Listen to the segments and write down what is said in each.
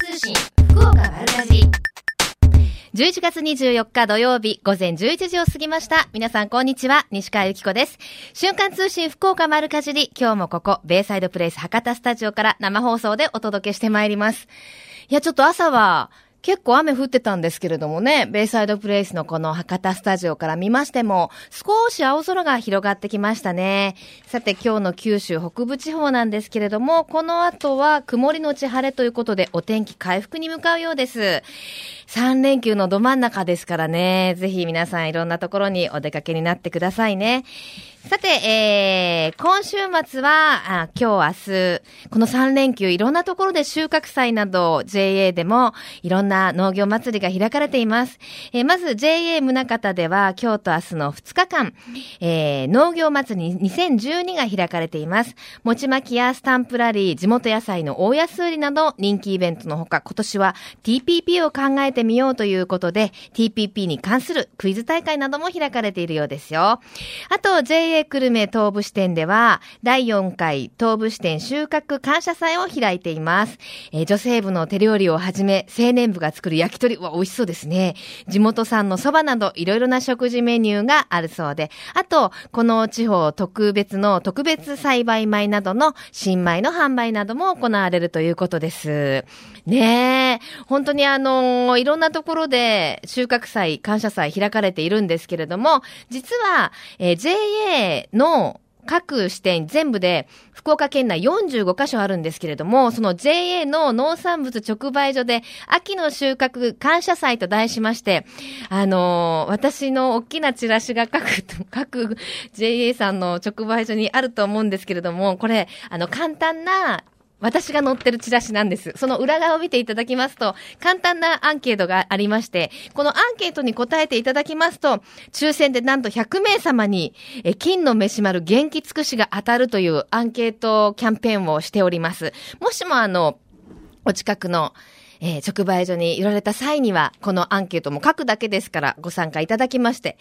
通信福岡丸かじ11月24日土曜日午前11時を過ぎました。皆さんこんにちは。西川由紀子です。瞬間通信福岡丸かじり。今日もここ、ベイサイドプレイス博多スタジオから生放送でお届けしてまいります。いや、ちょっと朝は、結構雨降ってたんですけれどもね、ベイサイドプレイスのこの博多スタジオから見ましても、少し青空が広がってきましたね。さて今日の九州北部地方なんですけれども、この後は曇りのち晴れということでお天気回復に向かうようです。3連休のど真ん中ですからね、ぜひ皆さんいろんなところにお出かけになってくださいね。さて、えー、今週末は、あ今日、明日、この3連休、いろんなところで収穫祭など、JA でも、いろんな農業祭りが開かれています。えーまず、JA 宗方では、今日と明日の2日間、えー農業祭り2012が開かれています。餅巻きやスタンプラリー、地元野菜の大安売りなど、人気イベントのほか、今年は TPP を考えてみようということで、TPP に関するクイズ大会なども開かれているようですよ。あと、JA 久留米東部支店では、第4回東部支店収穫感謝祭を開いています。えー女性部の手料理をはじめ、青年部が作る焼き鳥は美味しそうですね。地元産のそばなど、いろいろな食事メニューがあるそうで、あと、この地方特別の特別栽培米などの新米の販売なども行われるということです。ねえ、本当にあのいろんなところで収穫祭、感謝祭開かれているんですけれども、実は、えー JA の各支店全部で福岡県内45カ所あるんですけれども、その JA の農産物直売所で秋の収穫感謝祭と題しまして、あのー私の大きなチラシが各、各 JA さんの直売所にあると思うんですけれども、これ、あの、簡単な私が載ってるチラシなんです。その裏側を見ていただきますと、簡単なアンケートがありまして、このアンケートに答えていただきますと、抽選でなんと100名様に、え金の飯丸元気尽くしが当たるというアンケートキャンペーンをしております。もしもあの、お近くの、えー直売所に寄られた際には、このアンケートも書くだけですからご参加いただきまして、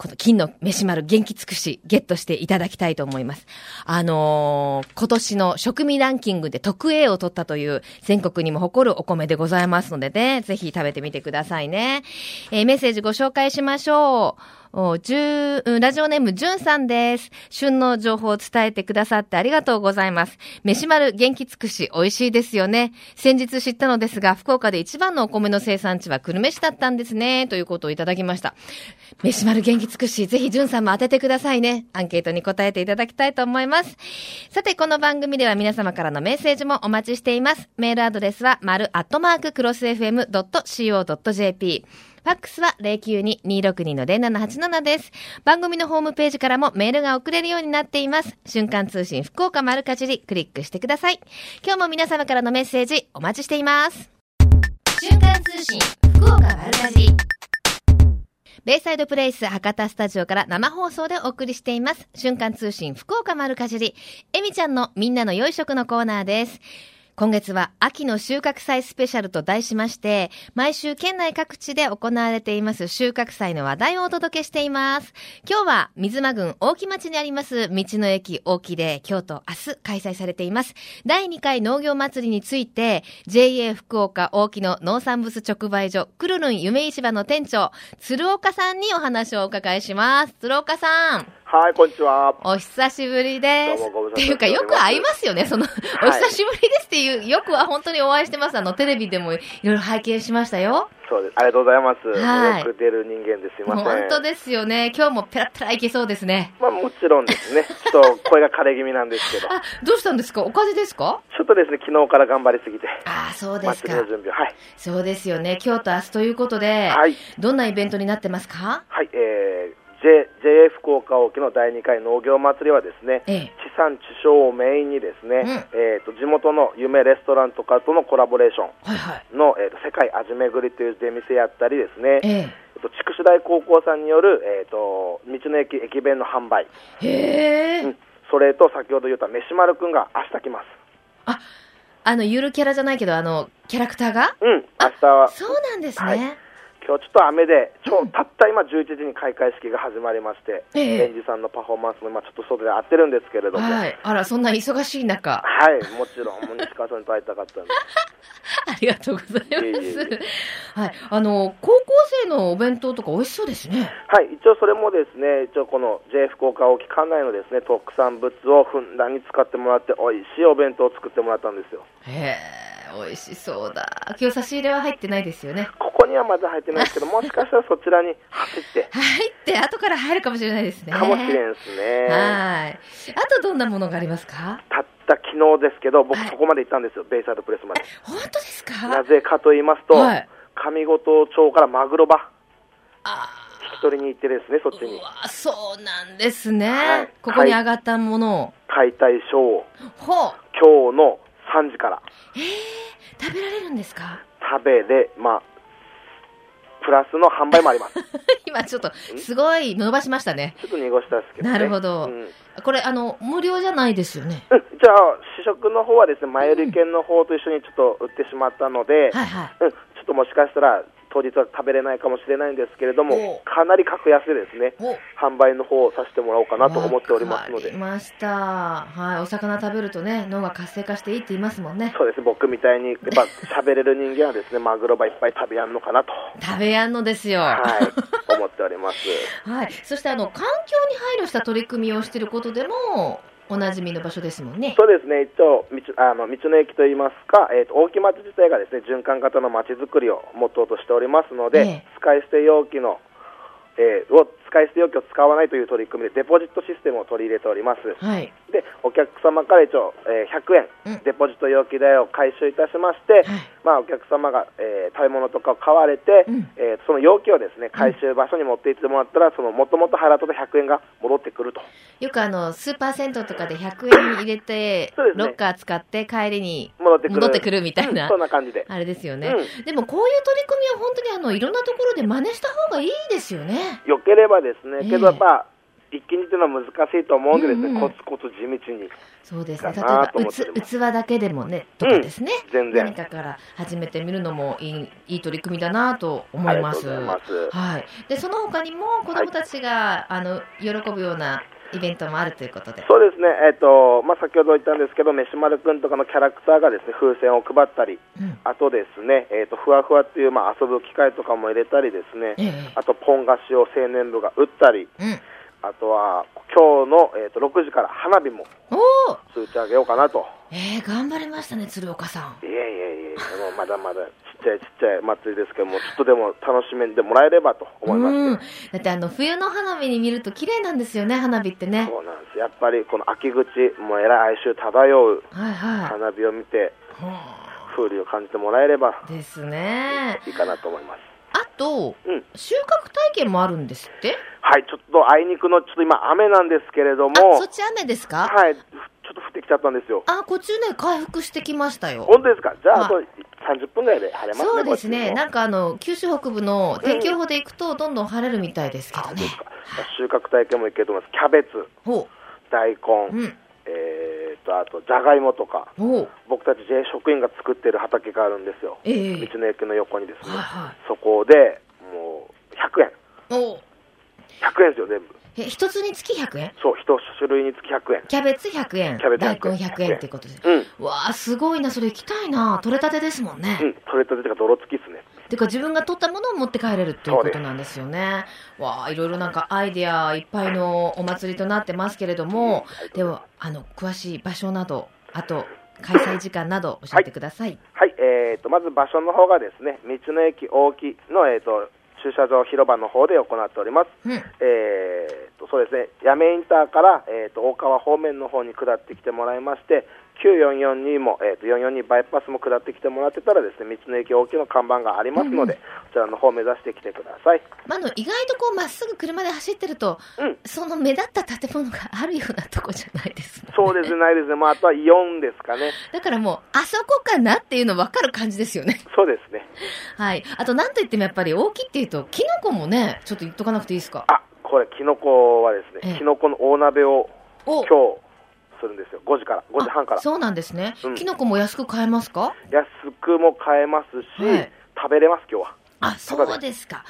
この金の飯丸元気尽くしゲットしていただきたいと思います。あのー今年の食味ランキングで特 A を取ったという全国にも誇るお米でございますのでね、ぜひ食べてみてくださいね。えーメッセージご紹介しましょう。おじゅラジオネームじゅんさんです。旬の情報を伝えてくださってありがとうございます。飯丸元気尽くし美味しいですよね。先日知ったのですが、福岡で一番のお米の生産地は久留米市だったんですね。ということをいただきました。飯丸元気尽くし、ぜひじゅんさんも当ててくださいね。アンケートに答えていただきたいと思います。さて、この番組では皆様からのメッセージもお待ちしています。メールアドレスは、丸アットマーククロス FM.co.jp。ファックスは092-262-0787です。番組のホームページからもメールが送れるようになっています。瞬間通信福岡丸かじり、クリックしてください。今日も皆様からのメッセージお待ちしています。瞬間通信福岡丸かじりベイサイドプレイス博多スタジオから生放送でお送りしています。瞬間通信福岡丸かじり。えみちゃんのみんなの良い食のコーナーです。今月は秋の収穫祭スペシャルと題しまして、毎週県内各地で行われています収穫祭の話題をお届けしています。今日は水間郡大木町にあります道の駅大木で今日と明日開催されています。第2回農業祭りについて JA 福岡大木の農産物直売所くるるん夢市場の店長鶴岡さんにお話をお伺いします。鶴岡さん。はい、こんにちは。お久しぶりです。っていうか、よく会いますよね。その、いお久しぶりですっていう、よくは本当にお会いしてます。あの、テレビでもいろいろ拝見しましたよ。そうです。ありがとうございます。はいよく出る人間ですいません。本当ですよね。今日もペラペラいけそうですね。まあもちろんですね。ちょっと声が枯れ気味なんですけど。あ、どうしたんですか？お風邪ですか？ちょっとですね、昨日から頑張りすぎて。ああ、そうですか。はい。そうですよね。今日と明日ということで、はい。どんなイベントになってますか？はい、えー、J、JA 福岡沖の第2回農業祭りはですね、ええ。地産地消をメインにですね、えっ、と、地元の夢レストランとかとのコラボレーショはいはい。ンの、えーと世界味巡りという出店やったりですね、ええっと筑紫大高校さんによる、えっと道の駅駅弁の販売、え。へえ。うんそれと先ほど言った飯丸くんが明日来ます。あの、ゆるキャラじゃないけど、あの、キャラクターが？うん、明日はそうなんですね。はい今日ちょっと雨で、ちょうんたった今11時に開会式が始まりまして、ええ園児さんのパフォーマンスも今ちょっと外で合ってるんですけれども、はい、はい。あら、そんな忙しい中。もちろん、もう西川さんと会いたかったんで、ありがとうございまえす。はい。あの、高校生のお弁当とか美味しそうですね。はい、一応それもですね、一応この J 福岡沖管内のですね、特産物をふんだんに使ってもらって、美味しいお弁当を作ってもらったんですよ。へえ、美味しそうだ。今日差し入れは入ってないですよね。ここにはまだ入ってないですけど、もしかしたらそちらに走って、入って、後から入るかもしれないですね。かもしれんですね。はい。あとどんなものがありますか？たった昨日ですけど、僕はいそこまで行ったんですよ、ベイサイドプレスまで。本当ですか？なぜかと言いますと、はい上五島町からマグロ場、あ引き取りに行ってですね、そっちにーうわ、そうなんですね。はいここに上がったものを。解体ショーをほう。今日の3時からえー、食べられるんですか？食べれ、まあ、プラスの販売もあります。今ちょっと、すごい伸ばしましたね。ちょっと濁したんですけどね。なるほどうんこれ、あの、無料じゃないですよね？うんじゃあ、試食の方はですね、前売り券の方と一緒にちょっと売ってしまったので、はいはい。うん、ちょっともしかしたら当日は食べれないかもしれないんですけれどおも、かなり格安でですね、お販売の方をさせてもらおうかなと思っておりますのでました。はい。お魚食べるとね、脳が活性化していいって言いますもんね。そうですね、僕みたいに、やっぱ 喋れる人間はですね、マグロばいっぱい食べやんのかなと、食べやんのですよ。はい、思っております。はい。そして、あの、環境に配慮した取り組みをしていることでも、おなじみの場所ですもんね。そうですね、一応、道あの道の駅といいますか、えー、と大木町自体がですね循環型の街づくりをモットーとしておりますので、ええ使い捨て容器の、えーを使い捨て容器を使わないという取り組みでデポジットシステムを取り入れております。はい。でお客様から一応、えー100円、うんデポジット容器代を回収いたしまして、まあ、お客様が、えー食べ物とかを買われて、うんえーその容器をですね回収場所に持って行ってもらったら、そのもともと払った100円が戻ってくると。よくあの、スーパー銭湯とかで100円入れて、ねロッカー使って帰りに戻ってくるみたいなうんそんな感じで。あれですよね。うでもこういう取り組みは本当にあの、いろんなところで真似した方がいいですよね。よければですね、ええけどやっぱ、一気にっていうのは難しいと思うんでですね、うんうんコツコツ地道に。そうですね。例えばうつ、器だけでもね、とかですね。全然何かから始めてみるのもいいいい取り組みだなと思います。いますはい。で、その他にも子供たちが、あの、喜ぶようなイベントもあるということで。そうですね、えっ、と、まあ、先ほど言ったんですけど、飯丸くんとかのキャラクターがですね、風船を配ったり、うん。あとですね、えっ、と、ふわふわっていう、まあ、遊ぶ機械とかも入れたりですね、ええあと、ポン菓子を青年部が打ったり、うん。あとは、今日の、えっと6時から花火もおお打ち上げようかなと。えー、頑張りましたね、鶴岡さん。いえいえいえ、あのまだまだちっちゃいちっちゃい祭りですけども、ちょっとでも楽しんでもらえればと思いまうん。して。だってあの、冬の花火に見ると綺麗なんですよね、花火ってね。そうなんです。やっぱりこの秋口、もうえらい哀愁漂う花火を見て、い。は風流を感じてもらえればあですね。いいかなと思います。あと、うん。収穫体験もあるんですって？はい、ちょっとあいにくの、ちょっと今雨なんですけれども、あ、そっち雨ですか？はい、ちょっと降ってきちゃったんですよ。あ、こっちね、回復してきましたよ。本当ですか？じゃあ、はいあと30分ぐらいで晴れますね。そうですね。なんかあの、九州北部の天気予報で行くと、どんどん晴れるみたいですけどね収穫体験もいけると思います。キャベツ、ほ大う。根、うん。えーと、あと、じゃがいもとか。僕たち J 職員が作ってる畑があるんですよ。ええ道の駅の横にですね。はいはいそこで、もう、100円。おう100円ですよ、全部。え、一つにつき100円？そう、一種類につき100円。キャベツ100円。キャベツ大100円根100円ってことで。うん。わあ、すごいな。それ行きたいな。取れたてですもんね。うん、取れたてが泥付きですね。てか自分が取ったものを持って帰れるっていうことなんですよね。わあ、いろいろなんかアイデアいっぱいのお祭りとなってますけれども、では、あの、詳しい場所など、あと、開催時間など教えてください。はい、えーと、まず場所の方がですね、道の駅大木の、えーと、駐車場広場の方で行っております。うん。えーと、そうですね、八女インターから、えーと、大川方面の方に下ってきてもらいまして、9442も、えーと、442バイパスも下ってきてもらってたらですね、道の駅大木の看板がありますので、うんこちらの方を目指してきてください。まあ、あの、意外とこう、まっすぐ車で走ってると、うんその目立った建物があるようなとこじゃないですねそうですね、ないですね。まあ、あとはイオンですかね。だからもう、あそこかなっていうの分かる感じですよね。そうですね。はい。あと、なんといってもやっぱり大きいっていうと、キノコもね、ちょっと言っとかなくていいですか？あ、これ、キノコはですええね、キノコの大鍋をお今日するんですよ。5時から、5時半からあ。そうなんですね。うんキノコも安く買えますか？安くも買えますし、はい食べれます、今日は。あ、そうですか。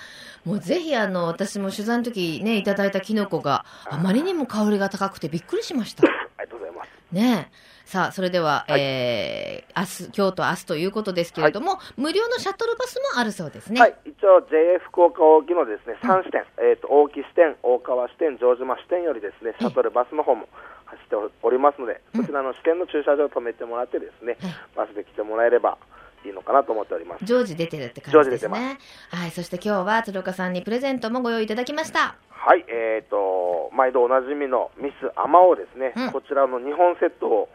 もうぜひあの、私も取材の時ね、いただいたキノコがあまりにも香りが高くてびっくりしました。ありがとうございます。ねえ。さあ、それでは、はいえー、明日、今日と明日ということですけれども、無料のシャトルバスもあるそうですね。はい、一応 JA 福岡沖のですね3支店、えっ、と大木支店、大川支店、城島支店よりですねシャトルバスの方も走っておりますので、うんそちらの支店の駐車場を止めてもらってですね、はいバスで来てもらえればいいのかなと思っております。常時出てるって感じですね。はい。そして今日は鶴岡さんにプレゼントもご用意いただきました。はい、えっ、と毎度おなじみのミスアマオですね、うんこちらの2本セットを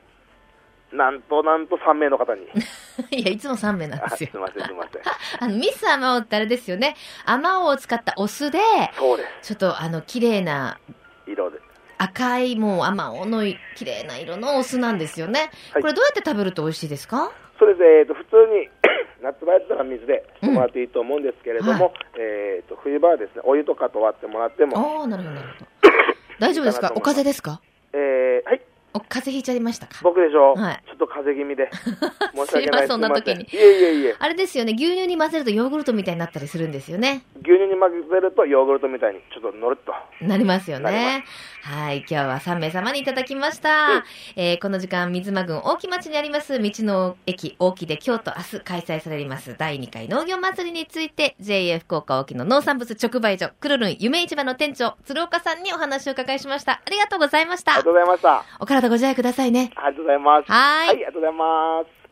なんとなんと3名の方に、いや、いつも3名なんあですよ。すみません、すみません、あの、ミスアマオってあれですよね。アマオを使ったお酢で、そうでちょっとあの、綺麗なす、色で。赤いもうアマオの綺麗な色のお酢なんですよね。はい。これどうやって食べると美味しいですか？そうでえー、と普通に 夏場やったら水でしてもらっていいと思うんですけれども、えー、と冬場はですねお湯とかと割ってもらっても、ああ、なるほど、なるほど。大丈夫ですか？お風邪ですか？えーはい、お風邪ひいちゃいましたか？僕でしょう、はい。ちょっと風邪気味で、申し訳ないそんな時に。すいえいえいえ、あれですよね、牛乳に混ぜるとヨーグルトみたいになったりするんですよね。牛乳に混ぜるとヨーグルトみたいにちょっと乗ると。なりますよね。はい。今日は3名様にいただきました。えーこの時間、水間郡大木町にあります、道の駅大木で今日と明日開催されます第2回農業祭りについて、JA 福岡大木の農産物直売所、くるるん夢市場の店長、鶴岡さんにお話を伺いしました。ありがとうございましたありがと。うございました。お体ご自愛くださいね。ありがとうございます。はいはい、ありがとうございます。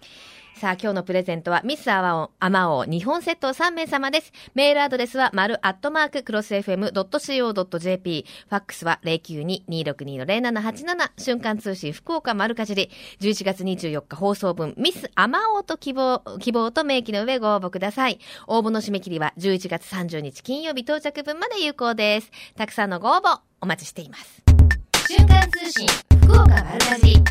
さあ、今日のプレゼントは、ミスアワオン、アマオ2本セット3名様です。メールアドレスは、丸アットマーク、クロス FM.co.jp。ファックスは、092-262-0787。瞬間通信、福岡丸かじり。11月24日放送分、ミスアマオと希望、希望と明記の上ご応募ください。応募の締め切りは、11月30日金曜日到着分まで有効です。たくさんのご応募、お待ちしています。瞬間通信福岡丸かじり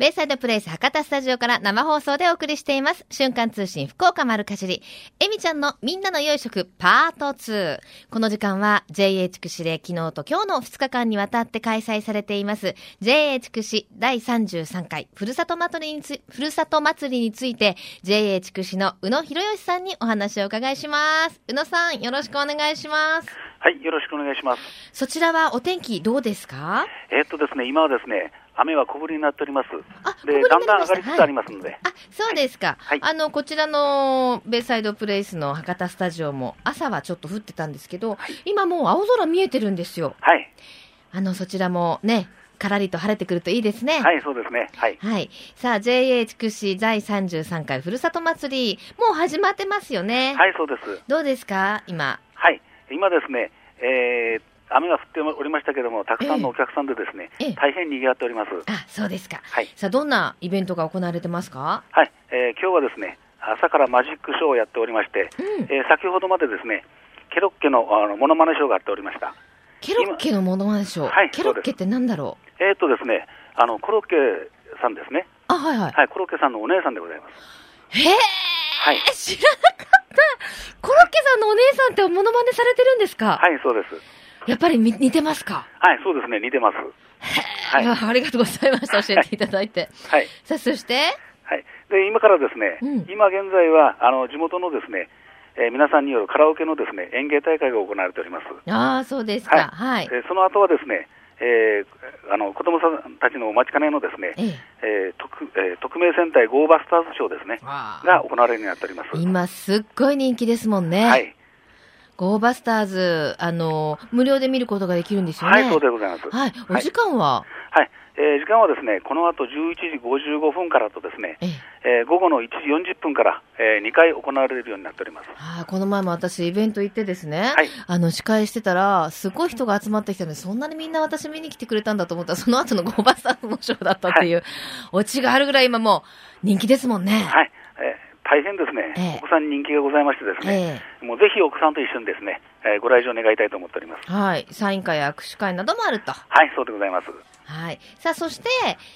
ベイサイドプレイス博多スタジオから生放送でお送りしています。瞬間通信福岡丸かじり。えみちゃんのみんなの良い食パート2。この時間は JA 筑紫で昨日と今日の2日間にわたって開催されています JA 筑紫第33回ふるさと祭りにつ、ふるさと祭りについて JA 筑紫の宇野博義さんにお話をお伺いします。宇野さんよろしくお願いします。はい、よろしくお願いします。そちらはお天気どうですか？えーっとですね、今はですね、雨は小降りになっております。で、だんだん上がりつつありますので、あ、そうですか。はいあの、こちらのベイサイドプレイスの博多スタジオも朝はちょっと降ってたんですけど、今もう青空見えてるんですよ。はい、あの、そちらもね、からりと晴れてくるといいですね。。はいい、そうですね、はい。はい。さあ、JA 筑紫第33回ふるさと祭り、もう始まってますよね。はい、そうです。どうですか今？はい、今ですね、えー雨が降っておりましたけども、たくさんのお客さんでですね、ええ大変賑わっております。あ、そうですか。はい、さあ、どんなイベントが行われてますか？はい、えー今日はですね、朝からマジックショーをやっておりまして、うん。えー先ほどまでですね、ケロッケのあのモノマネショーがあっておりました。ケロッケのものまねでしょう。はいケロッケってなんだろう？えーっとですね、あのコロッケさんですね、あ、はいはい。はい、コロッケさんのお姉さんでございます。へえ、はい知らなかった。コロッケさんのお姉さんってモノマネされてるんですか、はい、そうです。やっぱりみ似てますか？はい、そうですね、似てます。はいありがとうございました。教えていただいて。はい。さあ、そして、はい、で今からですね、うん今現在はあの地元のですね、えー皆さんによるカラオケのですね演芸大会が行われております。ああ、そうですか。はい。えーその後はですね、えーあの子供さんたちのお待ちかねのですね、ええ。えー特えー特命戦隊ゴーバスターズショーですね、が行われるようになっております。今、すっごい人気ですもんね。はい、ゴーバスターズ、あの、無料で見ることができるんですよね。はい、そうでございます。はい。お時間は、はい、えー時間はですね、この後11時55分からとですね、ええ。えー午後の1時40分から、え2回行われるようになっております。ああ、この前も私イベント行ってですね、はいあの、司会してたら、すごい人が集まってきたので、そんなにみんな私見に来てくれたんだと思ったら、その後のゴーバスターズのショーだったっていう、オチがあるぐらい今もう人気ですもんね。はい、えー大変ですね、ええ。お子さんに人気がございましてですね、えもうぜひ奥さんと一緒にですね、えーご来場願いたいと思っております。えはい。サイン会や握手会などもあると。はい、そうでございます。はい。さあ、そして、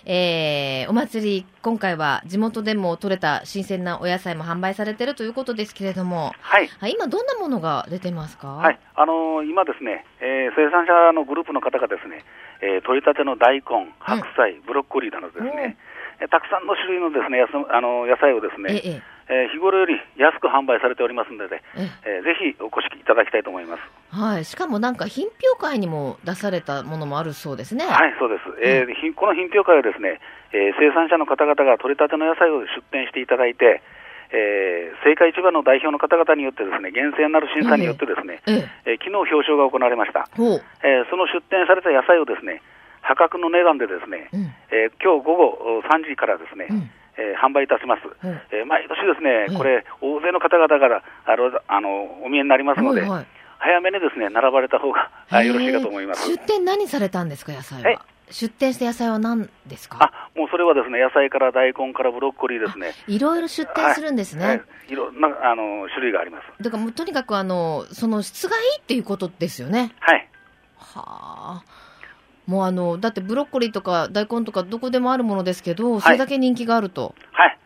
えー、お祭り、今回は地元でも採れた新鮮なお野菜も販売されてるということですけれども、はい、はい、今どんなものが出てますか？はい、あのー今ですね、えー生産者のグループの方がですね、えー取り立ての大根、白菜、ブロッコリーなどですね、えーたくさんの種類のですね、やすあのー野菜をですね、ええ、えー日頃より安く販売されておりますので、ええーぜひお越しいただきたいと思います。はい。しかもなんか品評会にも出されたものもあるそうですね。はい、そうです。えーひこの品評会はですね、えー生産者の方々が取れたての野菜を出店していただいて、えー、青果市場の代表の方々によってですね、厳正なる審査によってですね、ええ。えー昨日表彰が行われました。えーその出店された野菜をですね、破格の値段でですね、うん。えー今日午後お3時からですね、うんえー販売いたします。うんえー毎年ですね、うんこれ、大勢の方々からあのあのお見えになりますので、はいはい早めにですね、並ばれた方があよろしいかと思います。出店何されたんですか、野菜は。出店した野菜は何ですか？あ、もうそれはですね、野菜から大根からブロッコリーですね。いろいろ出店するんですね。はいはいいろんなあの種類があります。だからもうとにかくあの、その質がいいっていうことですよね。はい。はあ。もうあの、だってブロッコリーとか大根とかどこでもあるものですけど、それだけ人気があると。はい。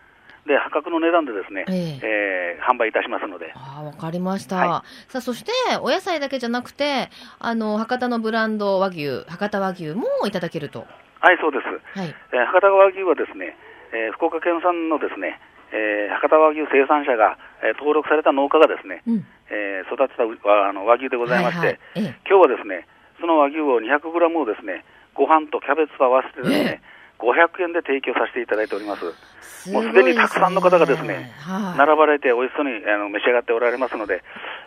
で、破格の値段でですね、えええー販売いたしますので。ああ、わかりました。はさあ、そして、お野菜だけじゃなくて、あの、博多のブランド和牛、博多和牛もいただけると。はい、そうです。はい。えー博多和牛はですね、えー福岡県産のですね、えー博多和牛生産者が、えー登録された農家がですね、うん。えー育てたうあの和牛でございまして、はいはいええ今日はですね、その和牛を 200g をですね、ご飯とキャベツと合わせてですね、500円で提供させていただいております。すもうすでにたくさんの方がですねはい。並ばれて美味しそうにあの召し上がっておられますので、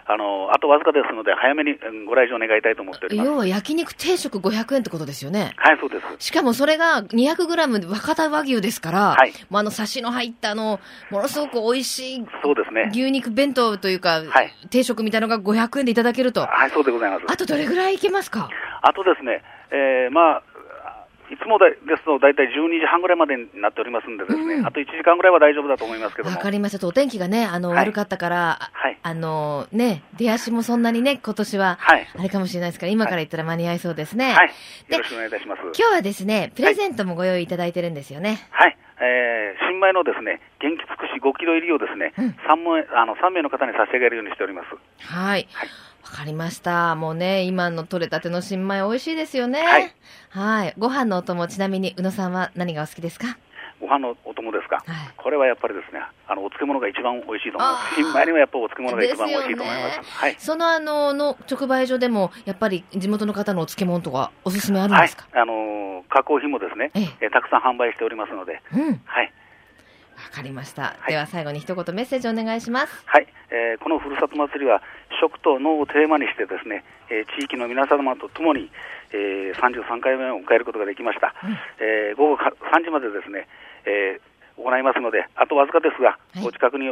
あのあとわずかですので、早めにうんご来場願いたいと思っております。要は焼肉定食500円ってことですよね。はい、そうです。しかもそれが 200g 博多和牛ですから、はいもうあの、サシの入ったあの、ものすごく美味しいそうですね。牛肉弁当というか、はい定食みたいなのが500円でいただけると。はい、そうでございます。あとどれぐらいいけますか？あとですね、えーまあ、いつもだですと大体12時半ぐらいまでになっておりますんでですね、うんあと1時間ぐらいは大丈夫だと思いますけども。わかりました。お天気がね、あの、はい悪かったから、あはいあの、ね、出足もそんなにね、今年は、はい。あれかもしれないですから、今から言ったら間に合いそうですね。はい。でよろしくお願いいたします。今日はですね、プレゼントもご用意いただいてるんですよね。はい。えー新米のですね、元気尽くし5キロ入りをですね、うん3名あの3名の方に差し上げるようにしております。はい。はいわかりました。もうね、今の取れたての新米美味しいですよね。はい。はい。ご飯のお供、ちなみに、宇野さんは何がお好きですか？ご飯のお供ですか？はいこれはやっぱりですね、あのお漬物が一番美味しいと思います。新米にはやっぱお漬物が一番美味しいと思います。ですよねはい。そのあの、の直売所でも、やっぱり地元の方のお漬物とかおすすめあるんはいですか、。あのー加工品もですね、えたくさん販売しておりますので、うん。わはい。かりました。い。では最後に一言メッセージお願いします。はい、えーこのふるさと祭りは食と農をテーマにしてですね、えー地域の皆様とともに、えー33回目を迎えることができました、えー午後か3時までですね、えー行いますのであとわずかですが、はい。お近くに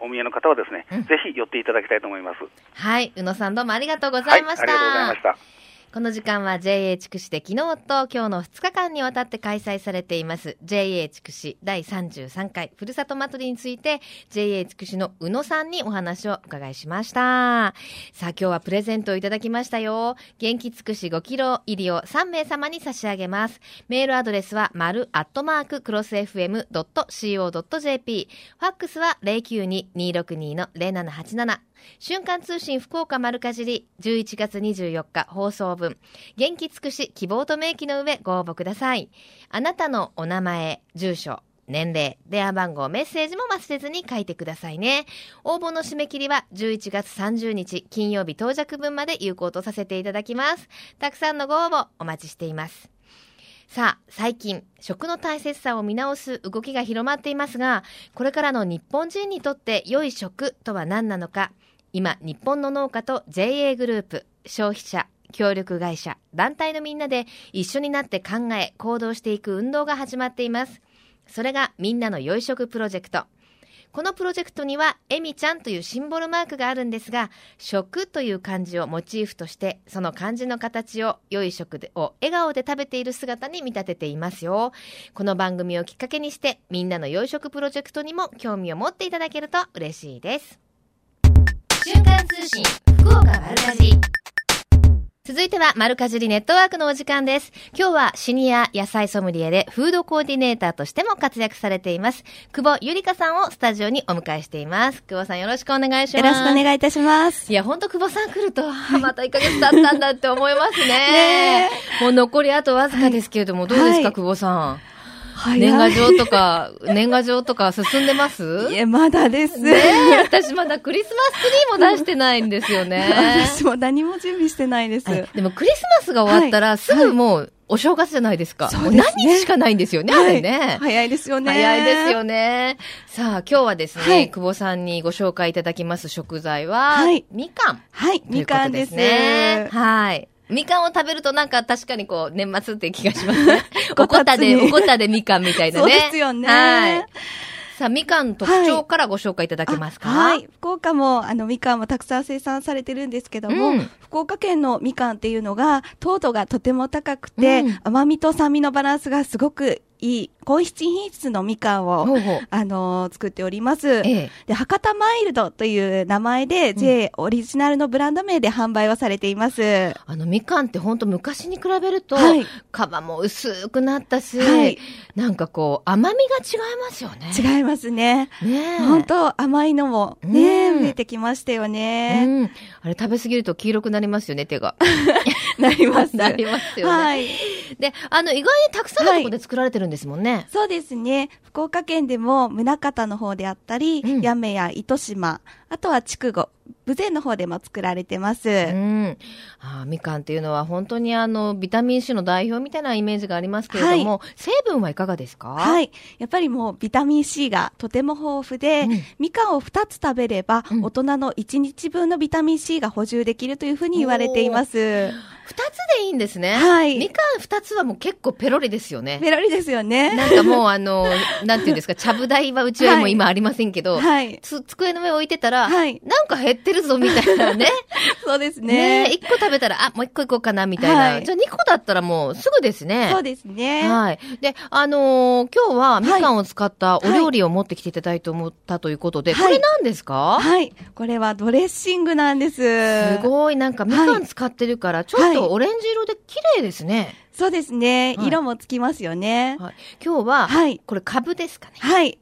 お見えの方はですね、うん。ぜひ寄っていただきたいと思います。はい。宇野さんどうもありがとうございました。はい、ありがとうございましたこの時間は JA 筑紫で昨日と今日の2日間にわたって開催されています JA 筑紫第33回ふるさと祭りについて JA 筑紫の宇野さんにお話を伺いしました。さあ今日はプレゼントをいただきましたよ。元気つくし5キロ入りを3名様に差し上げます。メールアドレスは丸アットマーククロス FM.co.jp ファックスは092-262-0787瞬間通信福岡丸かじり11月24日放送分。元気尽くし希望と明記の上ご応募ください。あなたのお名前住所年齢電話番号メッセージも忘れずに書いてくださいね。応募の締め切りは11月30日金曜日到着分まで有効とさせていただきます。たくさんのご応募お待ちしています。さあ、最近、食の大切さを見直す動きが広まっていますが、これからの日本人にとって良い食とは何なのか、今、日本の農家と JA グループ、消費者、協力会社、団体のみんなで一緒になって考え、行動していく運動が始まっています。それがみんなの良い食プロジェクト。このプロジェクトには、えみちゃんというシンボルマークがあるんですが、食という漢字をモチーフとして、その漢字の形を良い食を笑顔で食べている姿に見立てていますよ。この番組をきっかけにして、みんなの良い食プロジェクトにも興味を持っていただけると嬉しいです。瞬間通信福岡丸かじ続いては、丸かじりネットワークのお時間です。今日はシニア野菜ソムリエでフードコーディネーターとしても活躍されています。久保ゆりかさんをスタジオにお迎えしています。久保さんよろしくお願いします。よろしくお願いいたします。いや、ほんと久保さん来ると、あ また1ヶ月経ったんだって思いますね。ねもう残りあとわずかですけれども、どうですか、はい久保さん。年賀状とか、年賀状とか進んでます？いえ、まだです。ねえ、私まだクリスマスツリーも出してないんですよね。私も何も準備してないです。はいでもクリスマスが終わったら、はいすぐもうお正月じゃないですか。そうですね何日しかないんですよね、あれね。早いですよね。早いですよね。さあ、今日はですね、はい久保さんにご紹介いただきます食材は、はいみかん。はい、みかんです。ね。はい。みかんを食べるとなんか確かにこう、年末って気がしますね。こおこたで、おこたでみかんみたいなね。そうですよねはい。さあ、みかんの特徴からご紹介いただけますか、あはい。福岡も、あの、みかんもたくさん生産されてるんですけども、うん福岡県のみかんっていうのが、糖度がとても高くて、うん甘みと酸味のバランスがすごくいい、高質品質のみかんを、あのー作っております。ええ。で、博多マイルドという名前で、J オリジナルのブランド名で販売をされています。あの、みかんって本当昔に比べると、はい皮も薄くなったし、はいなんかこう、甘みが違いますよね。違いますね。ねえ。本当甘いのもね、うん増えてきましたようね。ん。あれ食べ過ぎると黄色くなりますよね、手が。なります。なりますよね。はい。で、あの、意外にたくさんのところで作られてるんですもんね。そうですね。福岡県でも宗像の方であったり、うん八女や糸島、あとは筑後、豊前の方でも作られてます。うん。あーみかんっていうのは本当にあの、ビタミン C の代表みたいなイメージがありますけれども、成分はいかがですか？はいい。やっぱりもうビタミン C がとても豊富で、うんみかんを2つ食べれば、うん大人の1日分のビタミン C が補充できるというふうに言われています。二つでいいんですね。はいみかん二つはもう結構ペロリですよね。ペロリですよね。なんかもうあの、なんていうんですか、ちゃぶ台はうちはもう今ありませんけど、はい。つ机の上置いてたら、はいなんか減ってるぞみたいなね。そうですねね。一個食べたら、あ、もう一個行こうかなみたいな。はいじゃあ二個だったらもうすぐですね。そうですね。はい。で、あのー今日はみかんを使ったお料理を持ってきていただいて思ったということで、はいこれ何ですか、はい。これはドレッシングなんです。すごい、なんかみかん使ってるから、ちょっはいとオレンジ色で綺麗ですね。そうですね。はい色もつきますよね。はい、今日は、はい。これ株ですかね。はい。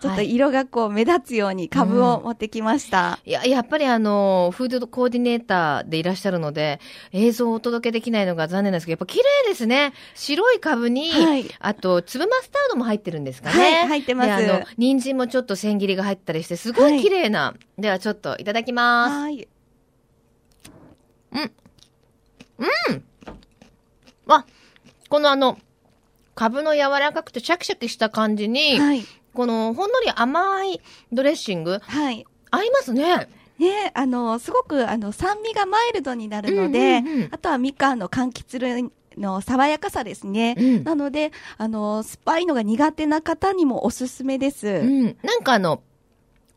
ちょっとはい色がこう目立つように株を持ってきました。いや、やっぱりあの、フードコーディネーターでいらっしゃるので、映像をお届けできないのが残念なんですけど、やっぱ綺麗ですね。白い株に、はいあと、粒マスタードも入ってるんですかね。はい入ってますであの、人参もちょっと千切りが入ったりして、すごい綺麗な。ではちょっといただきます。はい。わ、このあの、株の柔らかくてシャキシャキした感じに、はい。このほんのり甘いドレッシング、はい。合いますね。ね、あの、すごく、あの、酸味がマイルドになるので、うんうんうんあとはみかんの柑橘類の爽やかさですね。うんなので、あの、酸っぱいのが苦手な方にもおすすめです。うん。なんかあの、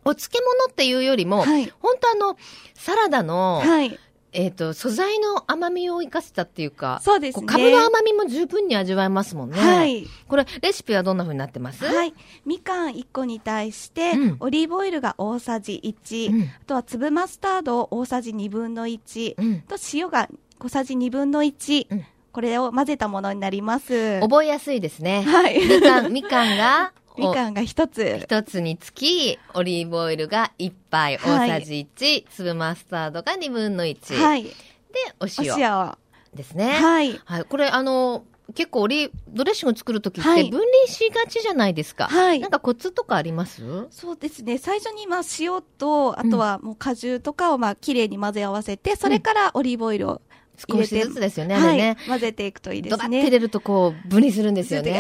お漬物っていうよりも、はい本当あの、サラダの、はい。えっ、と、素材の甘みを生かせたっていうか、そうですねこ株の甘みも十分に味わえますもんね。はい。これ、レシピはどんな風になってます？はい。みかん1個に対して、うんオリーブオイルが大さじ1、うんあとは粒マスタード大さじ2分の1、うん。と塩が小さじ2分の1、うんこれを混ぜたものになります。覚えやすいですね。はいみかん、みかんが、みかんが1つ。一つにつき、オリーブオイルが1杯、はい大さじ1、粒マスタードが2分の1。はい。で、おお塩塩。はですね。い。はい。これ、あの、結構オリドレッシング作るときってはい分離しがちじゃないですか。はいなんかコツとかあります？そうですね。最初にまあ塩と、あとはもう果汁とかをまあ綺麗に混ぜ合わせて、それからオリーブオイルを入少しずつですよね、あはいれね。混ぜていくといいでドバすね。ッて入れるとこう、分離するんですよね。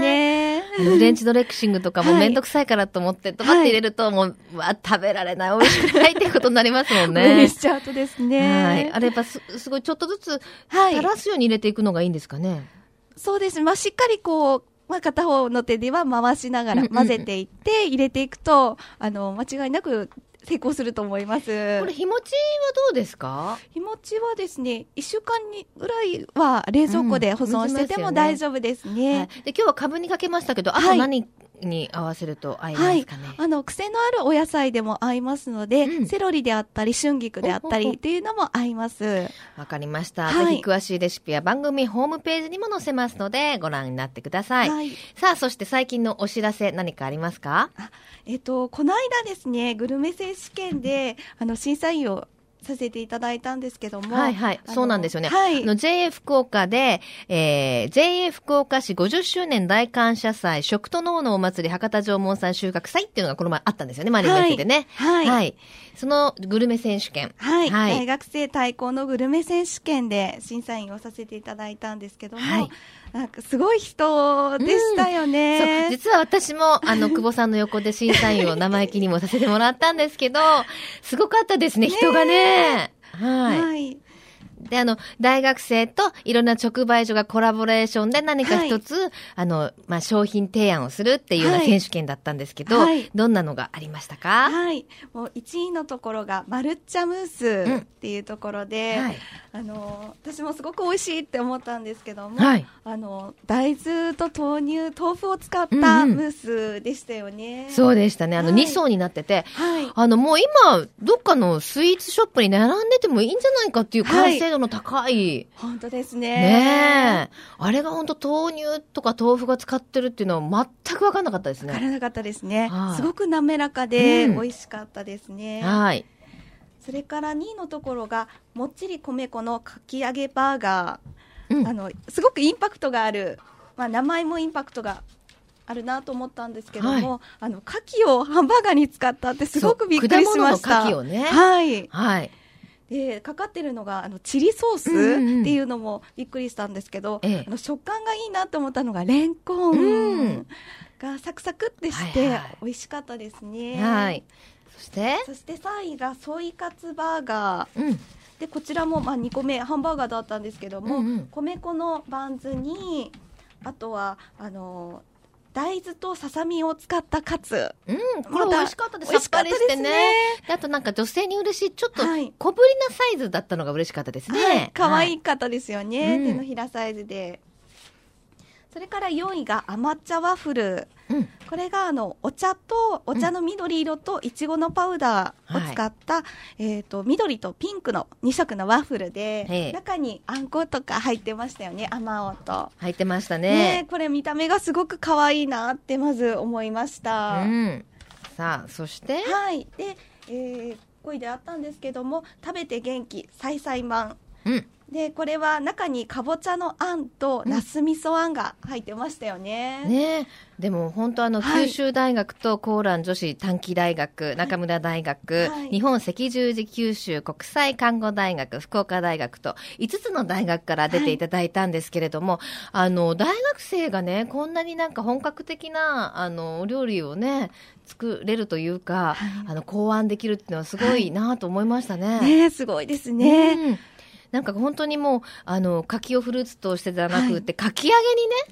ね。フレンチドレッシングとかもはいめんどくさいからと思って、ドバッて入れるともう、うわ、食べられない、美味しくないってことになりますもん無理ね。しちゃうとですね。はい。あれやっぱす、すごいちょっとずつはい垂らすように入れていくのがいいんですかね。そうですね。まあ、しっかりこう、まあ、片方の手では回しながら混ぜていって、入れていくと、あの、間違いなく成功すると思います。これ日持ちはどうですか？日持ちはですね、1週間にぐらいは冷蔵庫で保存しててもうん大丈夫ですね。はい。で、今日は株にかけましたけど、あとはい何に合わせると合いまはいすかね。。あの、癖のあるお野菜でも合いますので、うんセロリであったり、春菊であったりっていうのも合います。わかりました。はいぜひ詳しいレシピは番組ホームページにも載せますので、ご覧になってください。はい。さあ、そして最近のお知らせ何かありますか？えっと、この間ですね、グルメ選手権で、あの、審査員をさせていただいたんですけども。はいはい。そうなんですよね。はい。あの JA 福岡で、えー、JA 福岡市50周年大感謝祭、食と脳のお祭り博多城門産収穫祭っていうのがこの前あったんですよね、マリンメッセでね。はい。はい。そのグルメ選手権。はいはい大学生対抗のグルメ選手権で審査員をさせていただいたんですけども、はいなんかすごい人でしたよそう、ね。実は私も、あの、久保さんの横で審査員を生意気にもさせてもらったんですけど、すごかったですね、人がね。はい。はい。で、あの、大学生といろんな直売所がコラボレーションで何か一つ、あの、まあ、商品提案をするっていうようなはい。選手権だったんですけど、はい。どんなのがありましたか？はい。もう1位のところが、マルッチャムースっていうところで、はい。あの、私もすごく美味しいって思ったんですけども、はい。あの、大豆と豆乳、豆腐を使っうんうん。たムースでしたよね。そうでしたね。あの、はい。2層になってて、はい。あの、もう今、どっかのスイーツショップに並んでてもいいんじゃないかっていう完成度の高い、本当ですねね。え。あれが本当豆乳とか豆腐が使ってるっていうのは全く分かんなかったですね。わからなかったですねはい。すごく滑らかでうん美味しかったですね。はい。それから2位のところが、もっちり米粉のかき揚げバーガー。うんあの、すごくインパクトがある。まあ、名前もインパクトがあるなと思ったんですけども、あの、牡蠣をハンバーガーに使ったってすごくびっくりしました。果物の牡蠣をねはい。はい。で、かかってるのが、あの、チリソースうんうんうんっていうのもびっくりしたんですけど、ええあの食感がいいなと思ったのが、レンコうんンがサクサクってしはいてはい、美味しかったですね。はい。そして、そして3位がソイカツバーガー。うん。で、こちらもまあ2個目、ハンバーガーだったんですけども、うんうん米粉のバンズに、あとは、あの、大豆とささみを使ったカツ。うん、これ美味しかったです。さっぱりしてね。あとなんか女性に嬉しい、ちょっとはい小ぶりなサイズだったのが嬉しかったですね。はい、可愛い。いかったですよね、うん手のひらサイズで。それから4位が甘茶ワッフル。うん。これがあのお茶とお茶の緑色といちごのパウダーを使った、えっ、と緑とピンクの2色のワッフルで、ええ中にあんことか入ってましたよね、あまおうと。入ってましたねね。これ見た目がすごく可愛いなってまず思いました。うん。さあ、そして、はい。で、えー、5位であったんですけども、食べて元気、さいさいまん。うん。で、これは中にかぼちゃのあんとナス味噌あんが入ってましたよね。ねでも本当あの、はい。九州大学とコーラン女子短期大学、中村大学、はい。日本赤十字九州国際看護大学、福岡大学と5つの大学から出ていただいたんですけれども、あの、大学生がね、こんなになんか本格的な、あの、お料理をね、作れるというか、はい。あの、考案できるっていうのはすごいなと思いましたね。ねすごいですね。うんなんか本当にもう、あの、柿をフルーツとしてじゃなくて、かき揚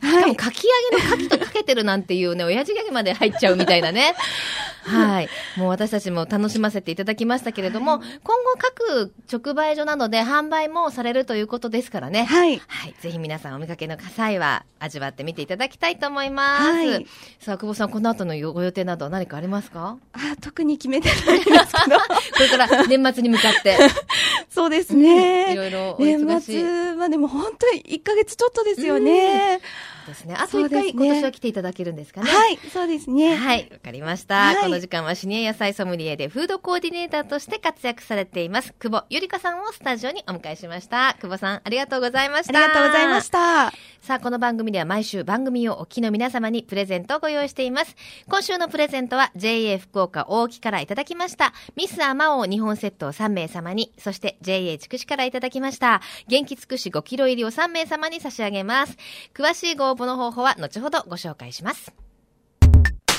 げにね、しかもかき揚げの牡蠣とかけてるなんていうね、親父ギャグまで入っちゃうみたいなね。はい。もう私たちも楽しませていただきましたけれども、今後各直売所などで販売もされるということですからね。はい。はい。ぜひ皆さんお見かけの際は味わってみていただきたいと思います。はいさあ、久保さん、この後のご予定などは何かありますか？あ特に決めてないんですけど。これから年末に向かって、そうですね。いろいろお年。末までも本当に1ヶ月ちょっとですよね。ですね。あと一回、今年は来ていただけるんですかね。はい、そうですね。はい、わかりました、はいこの時間はシニア野菜ソムリエでフードコーディネーターとして活躍されています、久保ゆりかさんをスタジオにお迎えしました。久保さん、ありがとうございました。ありがとうございました。さあ、この番組では毎週番組をお聞きの皆様にプレゼントをご用意しています。今週のプレゼントは JA 福岡大木からいただきました。ミスアマオ日本セットを3名様に、そして JA 筑紫からいただきました。元気つくし5キロ入りを3名様に差し上げます。詳しいご応募の方法は後ほどご紹介します。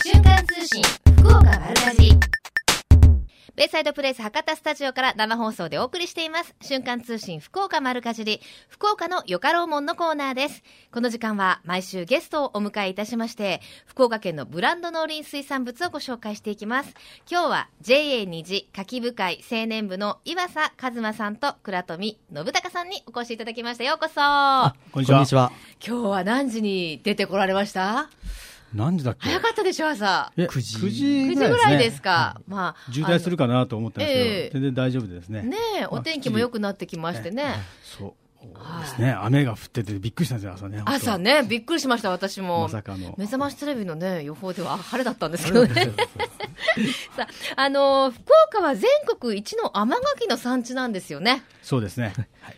瞬間通信福岡丸かじりベイサイドプレイス博多スタジオから生放送でお送りしています。瞬間通信福岡丸かじり、福岡のよかろうもんのコーナーです。この時間は毎週ゲストをお迎えいたしまして、福岡県のブランド農林水産物をご紹介していきます。今日は JA 虹柿部会青年部の岩佐和馬さんと倉富信孝さんにお越しいただきました。ようこそ。今こんにちは。にちは。日は何時に出てこられました？何時だっけ？早かったでしょ、朝。え9時9時9時ぐらいですか？まあ。渋滞するかなと思ったんですけど、ええ全然大丈夫ですね。ねお天気も良くなってきましてね。そう。ですね、雨が降っててびっくりしたんですよ、朝ね。朝。ね、びっくりしました、私も。まさかの。目覚ましテレビのね、予報ではあ晴れだったんですけどね。さあ、あのー福岡は全国一の甘柿の産地なんですよね。そうですね。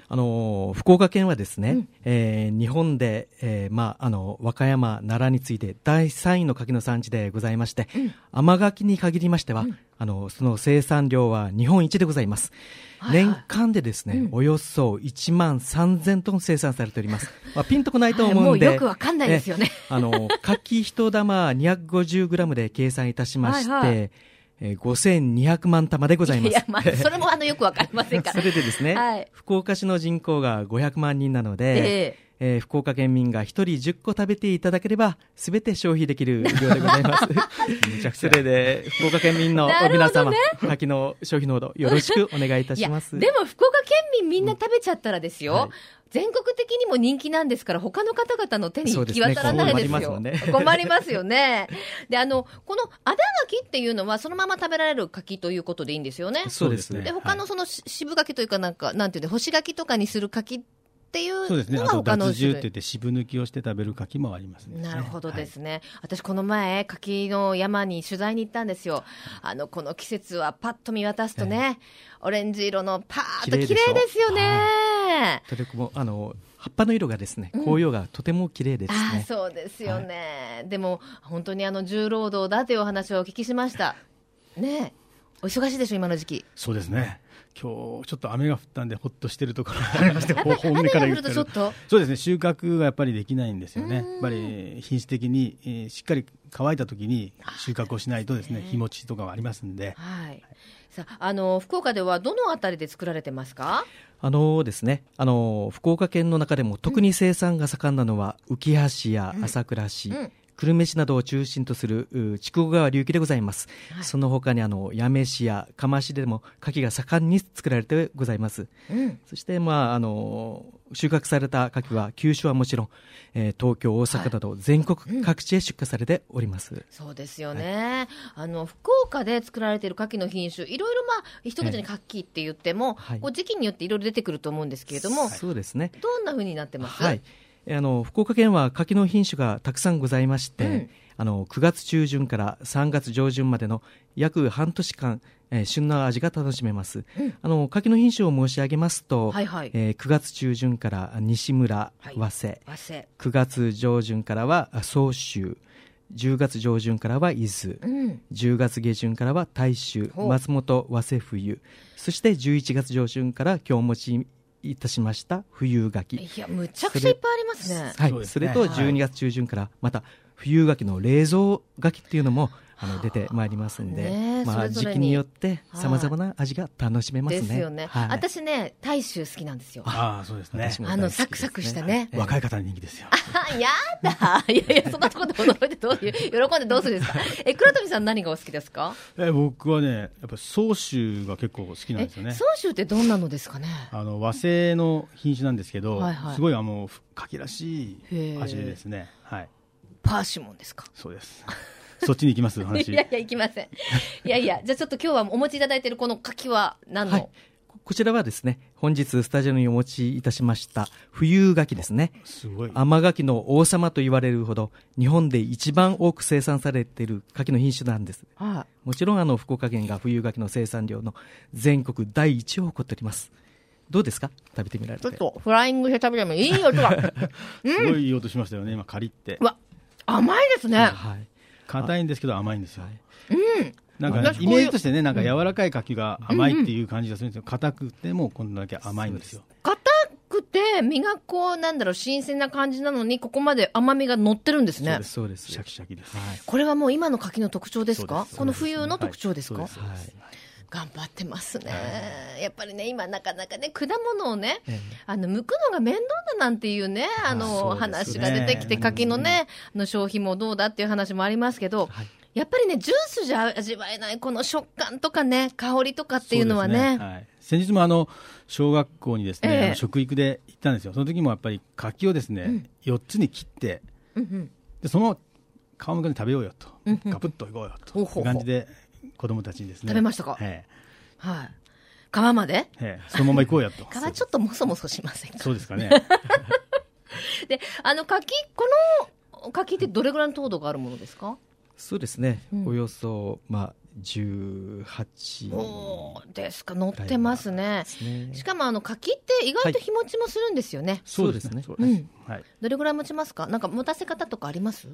あの福岡県はですね、えー日本で、えーまあ、あの和歌山、奈良について第3位の柿の産地でございまして、甘柿に限りましては、あのその生産量は日本一でございます。はいはい年間でですね、およそ1万3000トン生産されております。まあ、ピンとこないと思うんで、よくわかんないですよね。えあの柿一玉250グラムで計算いたしまして、はいはい。えー5200万玉でございます。いや、まあ、それもあの、よくわかりませんから。それでですね、はい。福岡市の人口が500万人なのえで、えー福岡県民が1人10個食べていただければ、すべて消費できる量でございます。めちゃくちゃそれで、福岡県民の皆様、柿の消費のほどよろしくお願いいたします。でも福岡県民みんな食べちゃったらですよ。はい全国的にも人気なんですから、他の方々の手に行き渡らないですよ。困りますね 困りますよね。で、あの、このあだ柿っていうのは、そのまま食べられる柿ということでいいんですよね。そうですねで、他のそのし渋柿というか、なんか、なんていうの、干し柿とかにする柿っていうそうですね。あと、脱。汁って言って渋抜きをして食べる柿もありますね。なるほどですね、私、この前、柿の山に取材に行ったんですよ、あのこの季節はパッと見渡すとね、オレンジ色のパーッと綺麗ですよね。とても、あの、葉っぱの色がですね、紅葉がとても綺麗ですああね。そうですよね、でも本当にあの重労働だというお話をお聞きしました。ねえお忙しいでしょ、今の時期。そうですね。今日ちょっと雨が降ったんでほっとしてるところがありまして、ほ本音から言雨が降るとちょっとそうですね。収穫がやっぱりできないんですよね。やっぱり品質的に、えーしっかり乾いた時に収穫をしないとですね、日持ちとかがありますんで。はい。さあ、あの福岡ではどのあたりで作られてますか？あのですね、あの福岡県の中でも特に生産が盛んなのは、浮橋や朝倉市、うん久留米市などを中心とするう筑後川流域でございます。その他にあの八女市や釜市でも牡蠣が盛んに作られてございます。うん。そして、まあ、あの収穫された牡蠣は九州はもちろん、えー東京、大阪など全国各地へ出荷されております。そうですよね、あの福岡で作られている牡蠣の品種、いろいろ、まあ、一口に牡蠣って言っても、はいこう時期によっていろいろ出てくると思うんですけれども、そうですね。どんなふうになってます、はい、えーあの福岡県は柿の品種がたくさんございまして、うん。あの9月中旬から3月上旬までの約半年間、えー旬な味が楽しめます、あの柿の品種を申し上げますと、はいはい。えー9月中旬から西村、はい。早生和製9月上旬からは総州。10月上旬からは伊豆、うん、10月下旬からは大衆松本早生冬。そして11月上旬から今日お持ちいたしました冬柿いや、むちゃくちゃいっぱいありますね。はい、ね。それと12月中旬からまた冬柿の冷蔵柿っていうのもあの出てまいりますんで、ねえまあ、時期によってはいさまざまな味が楽しめますね。ですよね、はい、私ね、大衆好きなんですよ。ああ、そうですね。あのサクサクしたね。若い方に人気ですよ。あ、やだ。いやいや、そんなところで驚いてどういう、喜んでどうするんですか？え、黒富さん何がお好きですか？え僕はね、やっぱ総州が結構好きなんえですよ、ね。総州ってどんなのですかね？あの和製の品種なんですけど、はいはいすごいあの柿らしい味ですね。はい、パーシモンですか？そうです。そっちに行きます話。いやいや、行きません。いやいや、じゃあちょっと今日はお持ちいただいているこの柿は何の？はいここちらはですね本日スタジオにお持ちいたしました冬柿ですねすごい。甘柿の王様と言われるほど日本で一番多く生産されている柿の品種なんですはもちろんあの福岡県が冬柿の生産量の全国第一を誇っておりますどうですか？食べてみられい。ちょてっとフライングして食べてもいい音が。すごいいい音しましたよね。今カリってう。わ、甘いですね。はい硬いんですけど甘いんですよ。うん。なんかイメージとしてね、なんか柔らかい柿が甘いっていう感じがするんですよ。硬くてもこんだけ甘いんですよ。硬くて、身がこう、なんだろう、新鮮な感じなのに、ここまで甘みが乗ってるんですね。そうですシャキシャキです。これはもう今の柿の特徴ですか？この冬の特徴ですか、はい頑張ってますね、やっぱりね、今、なかなかね、果物をね、ええ。あの剥くのが面倒だなんていうね、あのね。話が出てきて、柿のね、あの消費もどうだっていう話もありますけど、はい。やっぱりね、ジュースじゃ味わえない、この食感とかね、香りとかっていうのはね、先日もあの小学校にですね、ええ。あの食育で行ったんですよ。その時もやっぱり柿をですね、4つに切って、うんうん。でその皮むかに食べようよと、うんうん。ガブッといこうよと。いう感じで子供たちにですね。食べましたか？えはい。川まで？ええ。そのまま行こうやと。川ちょっともそもそしませんか？そうですかね。で、あの、柿、この柿ってどれぐらいの糖度があるものですか？そうですね、うん。およそ、まあ、18おーですか、乗ってますね。ね。しかもあの柿って意外と日持ちもするんですよね。そうですね。そうですはい。どれぐらい持ちますか？なんか持たせ方とかあります？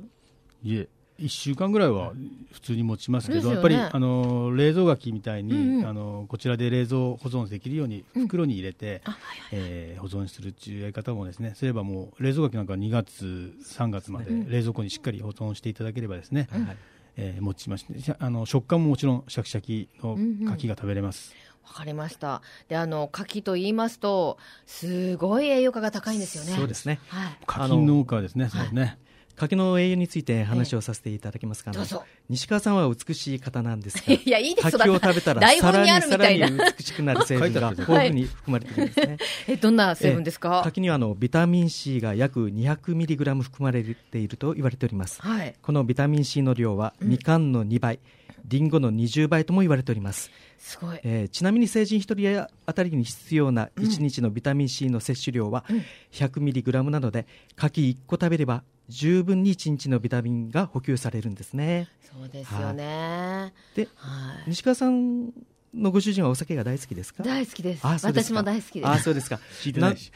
いえ、1週間ぐらいは普通に持ちますけど、ねやっぱりあの冷蔵柿みたいに、うんうんあのこちらで冷蔵保存できるように袋に入れて、あ、はいえー保存するっていうやり方もですね、そういえばもう冷蔵柿なんかは2月、3月までうん冷蔵庫にしっかり保存していただければですね、はいえー持ちましあの食感ももちろんシャキシャキの柿が食べれます。わかりました。で、あの、柿と言いますと、すごい栄養価が高いんですよね。そうですねはい。柿農家ですね、そうですね。柿の栄養について話をさせていただけますか、あのどうぞ。西川さんは美しい方なんですが いやいいです。よ柿を食べたら台さら本にさらに 美しくなる成分が豊富に含まれているんですね、え、どんな成分ですか、柿にはあのビタミン C が約 200mg 含まれていると言われております。はい。このビタミン C の量はみかんの2倍、リンゴの20倍とも言われております、すごい。えーちなみに成人1人当たりに必要な1日のビタミン C の摂取量は 100mg なので柿1個食べれば十分に1日のビタミンが補給されるんですねそうですよね。ではい。西川さんのご主人はお酒が大好きですか？大好きです。私も大好きです。あそうですか 聞いてないし。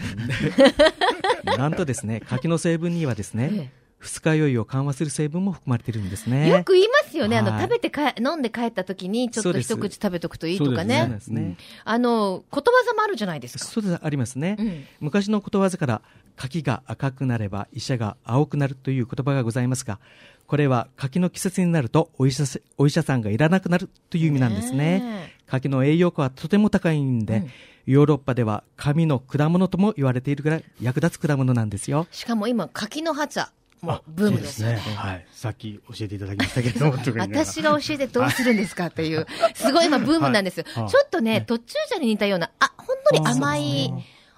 な なんとですね柿の成分にはですね、え二日酔いを緩和する成分も含まれているんですえね。よく言いますよね。あの、はい食べてか、飲んで帰った時に、ちょっと一口食べとくといいとかそうそうね。ですね、あの、ことわざもあるじゃないですか。そうです。ありますね、うん。昔のことわざから柿が赤くなれば医者が青くなるという言葉がございますがこれは柿の季節になるとお医者さお医者さんがいらなくなるという意味なんですね。ね柿の栄養価はとても高いんで、うん。ヨーロッパでは神の果物とも言われているぐらい役立つ果物なんですよ。しかも今、柿の葉茶も ブームですよね。はい。さっき教えていただきましたけれども、私が教えてどうするんですかっていう、すごい今ブームなんですよ。はい。ちょっとね、途中茶に似たような、あ、ほんのり甘い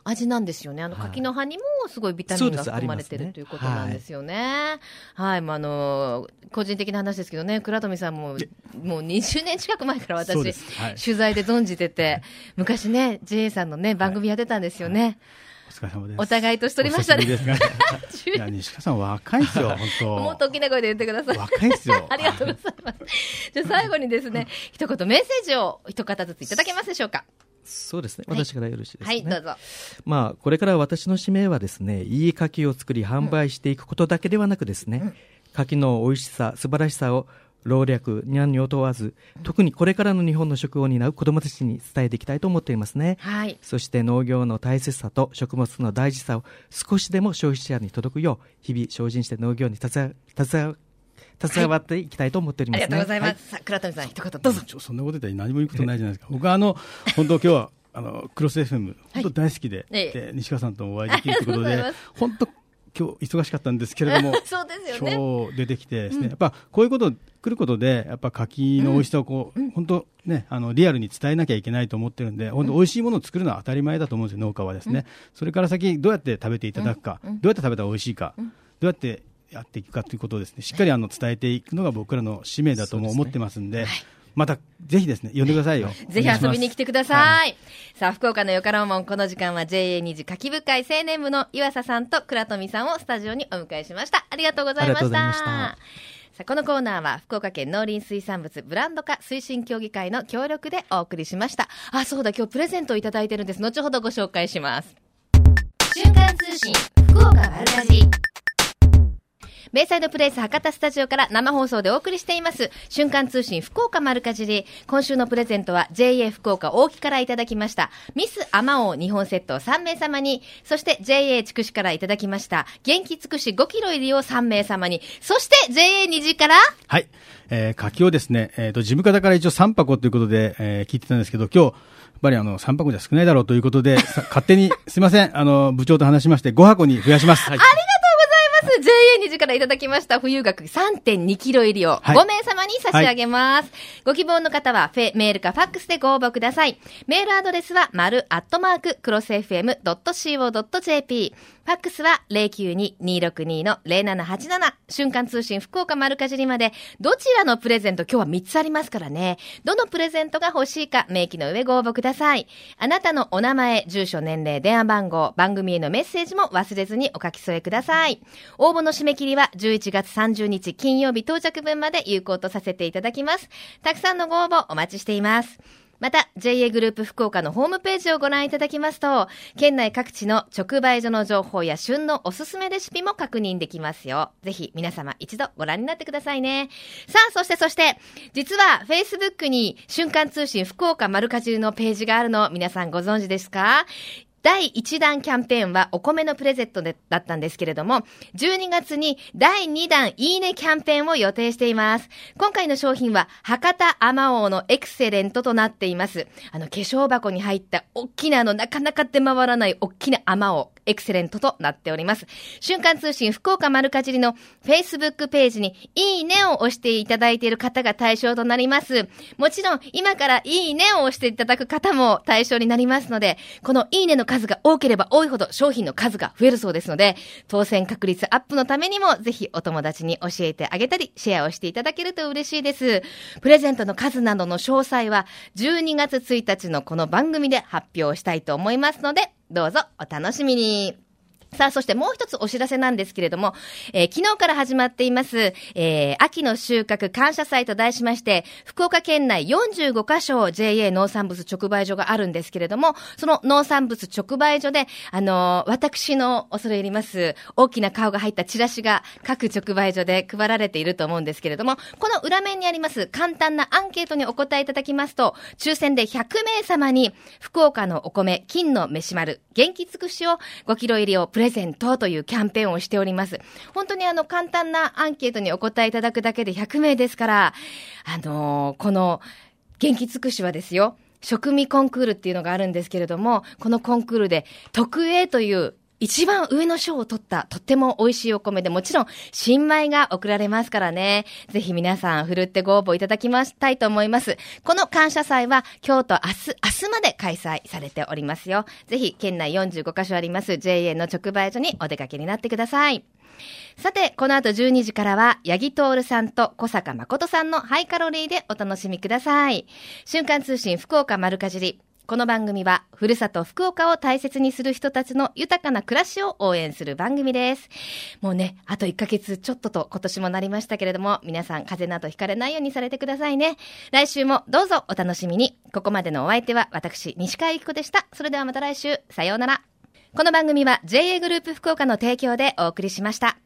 味なんですよね。あの柿の葉にもすごいビタミンが含まれてるということなんですよね。はい、まあ、あの、個人的な話ですけどね、倉富さんも、もう20年近く前から私、はい。取材で存じてて、昔ね、JA さんのね、番組やってたんですよね。お疲れ様です。お互い年取りましたねですが いや、西川さん若いですよ、本もっ当。と大きな声で言ってください。若いですよ。ありがとうございます。じゃあ最後にですね、一言メッセージを一方ずついただけますでしょうか。そうですねはい私からよろしいですかね、はい、どうぞ。まあ、これから私の使命はですね、いい柿を作り販売していくことだけではなくですね、柿の美味しさ、素晴らしさを老若にゃんにを問わず、特にこれからの日本の食を担う子どもたちに伝えていきたいと思っていますね。はい。そして農業の大切さと食物の大事さを少しでも消費者に届くよう、日々精進して農業に携わ携わ携わっていきたいと思っておりますね。ありがとうございまはす。さあ、倉富さん、一言どうぞ。ちょそんなこと言ったら何も言うことないじゃないですか。僕はあの、本当今日は、あの、クロス FM、本当大好きで、ええで、西川さんともお会いできるということで 本当今日忙しかったんですけれども、そうですよね。今日出てきてですね、やっぱこういうこと来ることで、やっぱ柿の美味しさをこう、本当ね、あの、リアルに伝えなきゃいけないと思ってるんで、本当美味しいものを作るのは当たり前だと思うんですよ、農家はですね。それから先、どうやって食べていただくか、どうやって食べたら美味しいか、どうやってやっていくかということをですね、しっかりあの、伝えていくのが僕らの使命だとも思ってますんで、また、ぜひですね、呼んでくださいよ。ぜひ遊びに来てください。はさあ、福岡のよからもん、この時間は JA2 次柿深い青年部の岩佐さんと倉富さんをスタジオにお迎えしました。ありがとうございました。さあ、このコーナーは福岡県農林水産物ブランド化推進協議会の協力でお送りしました。あ、そうだ、今日プレゼントをいただいてるんです。後ほどご紹介します。瞬間通信福岡丸かじりベイサイドプレイス博多スタジオから生放送でお送りしています。瞬間通信福岡丸かじり。今週のプレゼントは JA 福岡大木からいただきました。ミスアマオ2本セットを3名様に、そして JA 筑紫からいただきました。元気つくし5キロ入りを3名様に、そして JA 虹から、はい。えー、柿をですね、えっ、と、事務方から一応3箱ということで、えー聞いてたんですけど、今日、やっぱりあの、3箱じゃ少ないだろうということで、さ勝手に、すいません、あの、部長と話しまして、5箱に増やします。はい。ありがとうます。ます。JA 2時からいただきました冬額3.2キロ入りをはい5名様に差し上げます。ご希望の方はフェメールかファックスでご応募ください。メールアドレスは丸アットマーククロス FM.co.jp。ファックスは092-262-0787。瞬間通信福岡丸かじりまで、どちらのプレゼント今日は3つありますからね。どのプレゼントが欲しいか、明記の上ご応募ください。あなたのお名前、住所、年齢、電話番号、番組へのメッセージも忘れずにお書き添えください。応募の締め切りは11月30日金曜日到着分まで有効とさせていただきます。たくさんのご応募お待ちしています。また、JA グループ福岡のホームページをご覧いただきますと、県内各地の直売所の情報や旬のおすすめレシピも確認できますよ。ぜひ皆様一度ご覧になってくださいね。さあ、そしてそして、実は Facebook に瞬間通信福岡丸かじりのページがあるの皆さんご存知ですか？第1弾キャンペーンはお米のプレゼントでだったんですけれども、12月に第2弾いいねキャンペーンを予定しています。今回の商品は博多アマオのエクセレントとなっています。あの化粧箱に入った大きなあのなかなか出回らない大きなアマオ。エクセレントとなっております。瞬間通信福岡丸かじりの Facebook ページにいいねを押していただいている方が対象となります。もちろん今からいいねを押していただく方も対象になりますので、このいいねの数が多ければ多いほど商品の数が増えるそうですので、当選確率アップのためにもぜひお友達に教えてあげたり、シェアをしていただけると嬉しいです。プレゼントの数などの詳細は12月1日のこの番組で発表したいと思いますので、どうぞお楽しみに。さあ、そしてもう一つお知らせなんですけれども、えー昨日から始まっています、えー秋の収穫感謝祭と題しまして、福岡県内45カ所 JA 農産物直売所があるんですけれども、その農産物直売所で、あのー私の恐れ入ります、大きな顔が入ったチラシが各直売所で配られていると思うんですけれども、この裏面にあります簡単なアンケートにお答えいただきますと、抽選で100名様に、福岡のお米、金の飯丸、元気尽くしを5キロ入りをプレレゼントとい。うキャンペーンをしております。本当にあの簡単なアンケートにお答えい。ただくだけで100名ですから、あのーこの元気尽くしはですよ、食味コンクールってい。うのがあるんですけれども、このコンクールで特 A とい。う一番上の賞を取った、とっても美味しいお米で、もちろん、新米が送られますからね。ぜひ皆さん、ふるってご応募いただきましたいと思います。この感謝祭は、今日と明日、明日まで開催されておりますよ。ぜひ、県内45カ所あります JA の直売所にお出かけになってください。さて、この後12時からは、八木徹さんと小坂誠さんのハイカロリーでお楽しみください。瞬間通信福岡丸かじり。この番組は、ふるさと福岡を大切にする人たちの豊かな暮らしを応援する番組です。もうね、あと1ヶ月ちょっとと今年もなりましたけれども、皆さん風邪などひかれないようにされてくださいね。来週もどうぞお楽しみに。ここまでのお相手は私、西川由紀子でした。それではまた来週、さようなら。この番組は JA グループ福岡の提供でお送りしました。